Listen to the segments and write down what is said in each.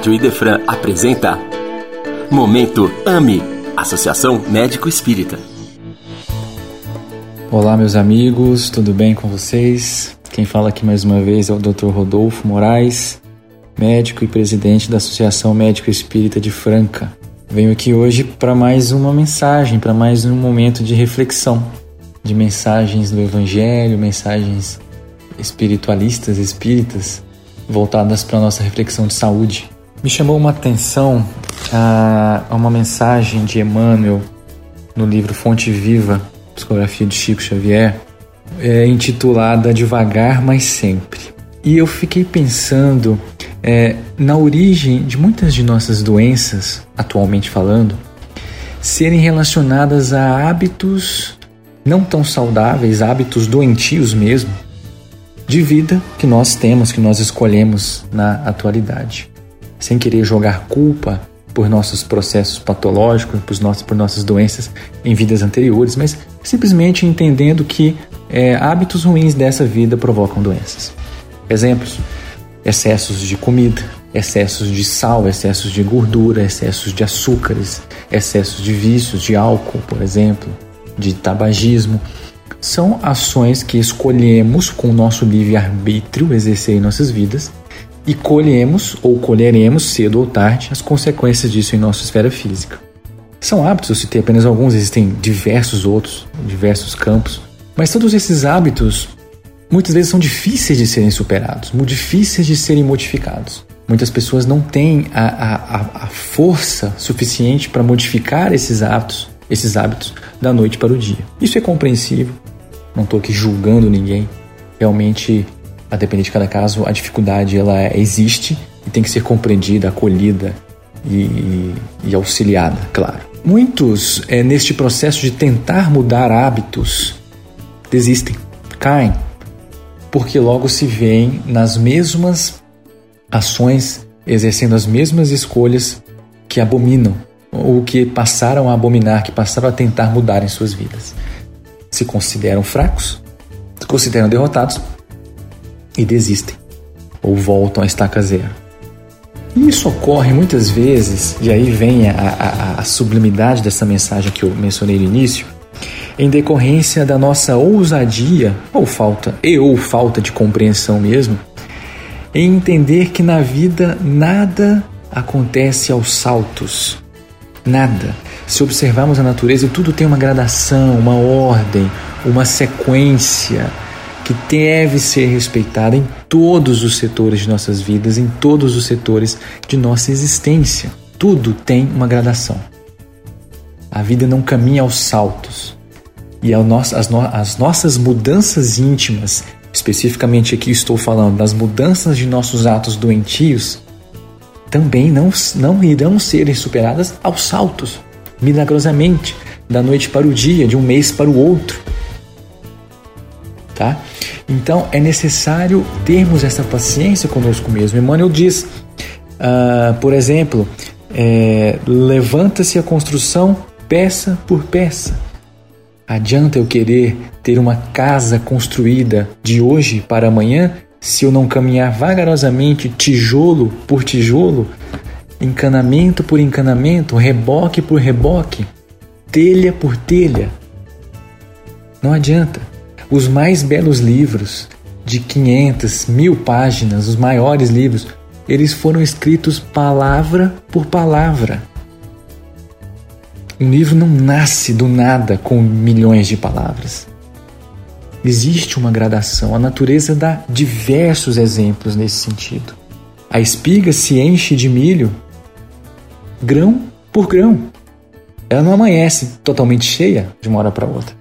Rádio Idefran apresenta Momento AME Associação Médico Espírita. Olá, meus amigos, tudo bem com vocês? Quem fala aqui mais uma vez é o Dr. Rodolfo Moraes, médico e presidente da Associação Médico Espírita de Franca. Venho aqui hoje para mais uma mensagem, para mais um momento de reflexão, de mensagens do Evangelho, mensagens espiritualistas, espíritas, voltadas para a nossa reflexão de saúde. Me chamou uma atenção a, a uma mensagem de Emmanuel no livro Fonte Viva, psicografia de Chico Xavier, é, intitulada Devagar, mas sempre. E eu fiquei pensando é, na origem de muitas de nossas doenças, atualmente falando, serem relacionadas a hábitos não tão saudáveis, hábitos doentios mesmo, de vida que nós temos, que nós escolhemos na atualidade sem querer jogar culpa por nossos processos patológicos, por, nossos, por nossas doenças em vidas anteriores, mas simplesmente entendendo que é, hábitos ruins dessa vida provocam doenças. Exemplos: excessos de comida, excessos de sal, excessos de gordura, excessos de açúcares, excessos de vícios, de álcool, por exemplo, de tabagismo. São ações que escolhemos com o nosso livre-arbítrio exercer em nossas vidas e colhemos ou colheremos cedo ou tarde as consequências disso em nossa esfera física. São hábitos, eu citei apenas alguns, existem diversos outros, diversos campos, mas todos esses hábitos muitas vezes são difíceis de serem superados, difíceis de serem modificados. Muitas pessoas não têm a, a, a força suficiente para modificar esses hábitos, esses hábitos da noite para o dia. Isso é compreensível, não estou aqui julgando ninguém. Realmente a depender de cada caso, a dificuldade ela existe e tem que ser compreendida, acolhida e, e auxiliada, claro. Muitos, é, neste processo de tentar mudar hábitos, desistem, caem, porque logo se veem nas mesmas ações, exercendo as mesmas escolhas que abominam, ou que passaram a abominar, que passaram a tentar mudar em suas vidas. Se consideram fracos, se consideram derrotados e desistem ou voltam à estaca zero. E isso ocorre muitas vezes, e aí vem a, a, a sublimidade dessa mensagem que eu mencionei no início, em decorrência da nossa ousadia ou falta e ou falta de compreensão mesmo, em entender que na vida nada acontece aos saltos. Nada. Se observarmos a natureza, tudo tem uma gradação, uma ordem, uma sequência que deve ser respeitada em todos os setores de nossas vidas, em todos os setores de nossa existência. Tudo tem uma gradação. A vida não caminha aos saltos. E as, no as nossas mudanças íntimas, especificamente aqui estou falando das mudanças de nossos atos doentios, também não, não irão serem superadas aos saltos, milagrosamente, da noite para o dia, de um mês para o outro. Tá? Então é necessário termos essa paciência conosco mesmo. Emmanuel diz, uh, por exemplo, é, levanta-se a construção peça por peça. Adianta eu querer ter uma casa construída de hoje para amanhã se eu não caminhar vagarosamente, tijolo por tijolo, encanamento por encanamento, reboque por reboque, telha por telha? Não adianta. Os mais belos livros, de 500, mil páginas, os maiores livros, eles foram escritos palavra por palavra. Um livro não nasce do nada com milhões de palavras. Existe uma gradação, a natureza dá diversos exemplos nesse sentido. A espiga se enche de milho grão por grão. Ela não amanhece totalmente cheia de uma hora para outra.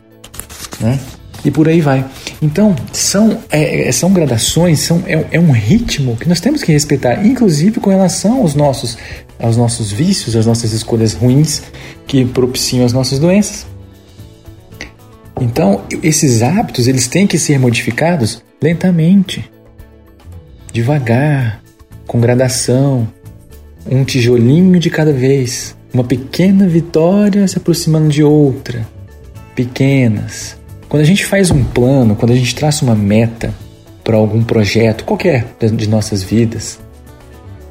Né? E por aí vai. Então, são, é, é, são gradações, são, é, é, um ritmo que nós temos que respeitar, inclusive com relação aos nossos, aos nossos vícios, às nossas escolhas ruins que propiciam as nossas doenças. Então, esses hábitos, eles têm que ser modificados lentamente, devagar, com gradação, um tijolinho de cada vez, uma pequena vitória se aproximando de outra, pequenas, quando a gente faz um plano, quando a gente traça uma meta para algum projeto, qualquer de nossas vidas,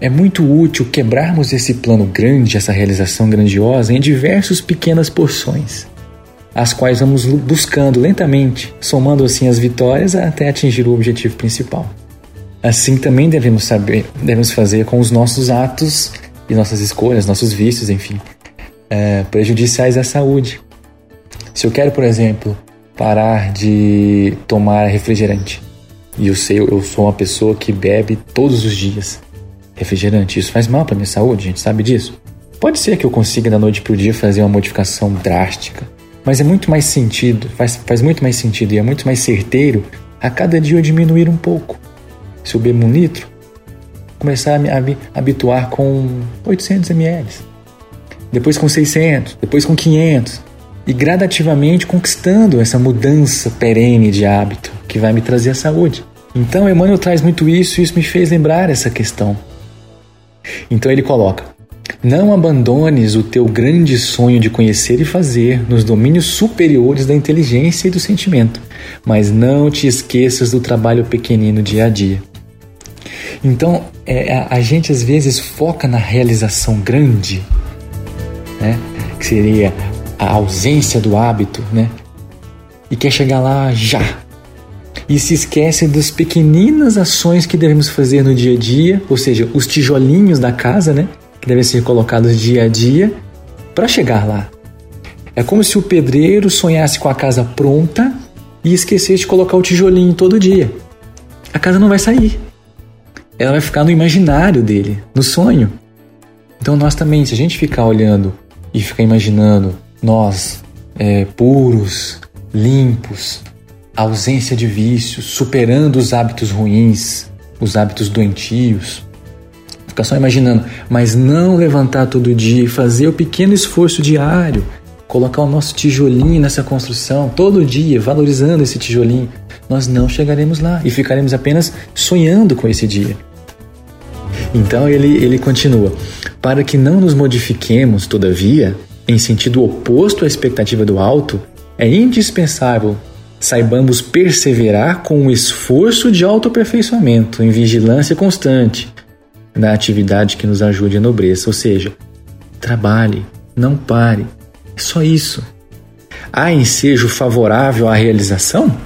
é muito útil quebrarmos esse plano grande, essa realização grandiosa, em diversas pequenas porções, as quais vamos buscando lentamente, somando assim as vitórias até atingir o objetivo principal. Assim também devemos saber, devemos fazer com os nossos atos e nossas escolhas, nossos vícios, enfim, é, prejudiciais à saúde. Se eu quero, por exemplo, parar de tomar refrigerante, e eu sei, eu sou uma pessoa que bebe todos os dias refrigerante, isso faz mal para minha saúde, a gente sabe disso. Pode ser que eu consiga da noite para o dia fazer uma modificação drástica, mas é muito mais sentido, faz, faz muito mais sentido e é muito mais certeiro a cada dia eu diminuir um pouco. Se eu bebo um litro, começar a me habituar com 800 ml, depois com 600, depois com 500 e gradativamente conquistando essa mudança perene de hábito que vai me trazer a saúde. Então, Emmanuel traz muito isso e isso me fez lembrar essa questão. Então ele coloca: Não abandones o teu grande sonho de conhecer e fazer nos domínios superiores da inteligência e do sentimento, mas não te esqueças do trabalho pequenino dia a dia. Então, é, a, gente às vezes foca na realização grande, né? que seria a ausência do hábito, né? e quer chegar lá já. E se esquece das pequeninas ações que devemos fazer no dia a dia, ou seja, os tijolinhos da casa, né? Que devem ser colocados dia a dia para chegar lá. É como se o pedreiro sonhasse com a casa pronta e esquecesse de colocar o tijolinho todo dia. A casa não vai sair ela vai ficar no imaginário dele, no sonho. Então nós também, se a gente ficar olhando e ficar imaginando nós é, puros, limpos, ausência de vícios, superando os hábitos ruins, os hábitos doentios, ficar só imaginando, mas não levantar todo dia e fazer o pequeno esforço diário, colocar o nosso tijolinho nessa construção todo dia, valorizando esse tijolinho, nós não chegaremos lá e ficaremos apenas sonhando com esse dia. Então ele, ele continua: Para que não nos modifiquemos, todavia, em sentido oposto à expectativa do alto, é indispensável saibamos perseverar com um esforço de autoaperfeiçoamento, em vigilância constante, na atividade que nos ajude a nobreza. Ou seja, trabalhe, não pare. É só isso. Há ensejo favorável à realização?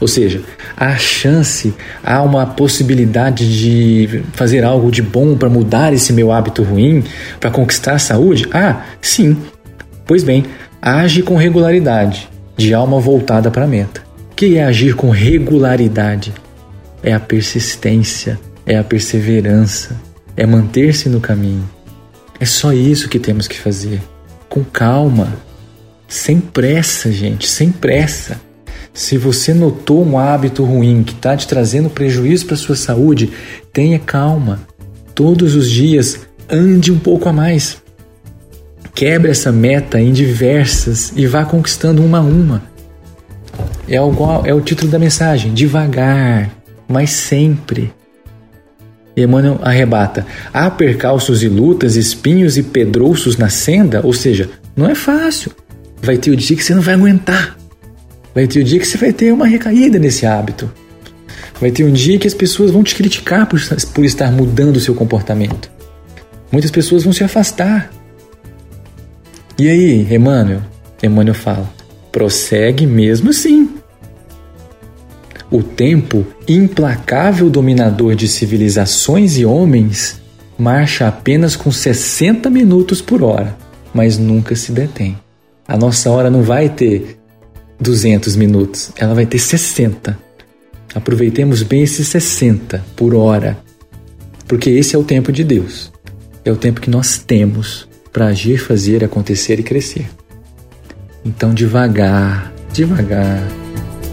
Ou seja, há chance, há uma possibilidade de fazer algo de bom para mudar esse meu hábito ruim, para conquistar a saúde? Ah, sim. Pois bem, age com regularidade, de alma voltada para a meta. O que é agir com regularidade? É a persistência, é a perseverança, é manter-se no caminho. É só isso que temos que fazer. Com calma, sem pressa, gente, sem pressa. Se você notou um hábito ruim que está te trazendo prejuízo para sua saúde, tenha calma. Todos os dias ande um pouco a mais. Quebre essa meta em diversas e vá conquistando uma a uma. É o, é o título da mensagem: devagar, mas sempre. Emmanuel arrebata: há percalços e lutas, espinhos e pedrouços na senda, ou seja, não é fácil. Vai ter o dia que você não vai aguentar. Vai ter um dia que você vai ter uma recaída nesse hábito. Vai ter um dia que as pessoas vão te criticar por, por estar mudando o seu comportamento. Muitas pessoas vão se afastar. E aí, Emmanuel? Emmanuel fala: prossegue mesmo assim. O tempo, implacável dominador de civilizações e homens, marcha apenas com 60 minutos por hora, mas nunca se detém. A nossa hora não vai ter 200 minutos, ela vai ter 60. Aproveitemos bem esses 60 por hora, porque esse é o tempo de Deus. É o tempo que nós temos para agir, fazer, acontecer e crescer. Então, devagar, devagar,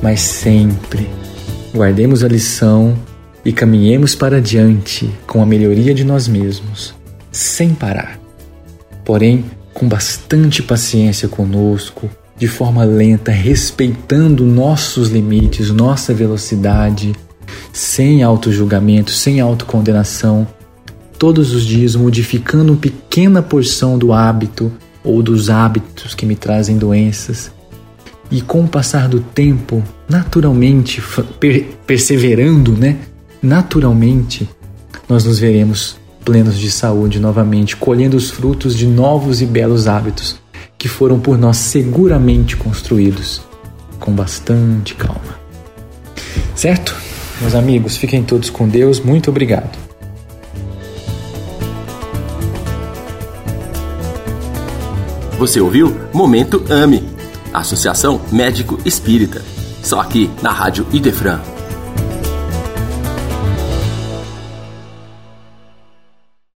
mas sempre guardemos a lição e caminhemos para adiante com a melhoria de nós mesmos, sem parar. Porém, com bastante paciência conosco, de forma lenta, respeitando nossos limites, nossa velocidade, sem auto-julgamento, sem autocondenação, todos os dias modificando uma pequena porção do hábito ou dos hábitos que me trazem doenças. E com o passar do tempo, naturalmente, per perseverando, né? Naturalmente, nós nos veremos plenos de saúde novamente, colhendo os frutos de novos e belos hábitos que foram por nós seguramente construídos, com bastante calma. Certo? Meus amigos, fiquem todos com Deus. Muito obrigado. Você ouviu Momento AME, Associação Médico Espírita. Só aqui na Rádio Idefran.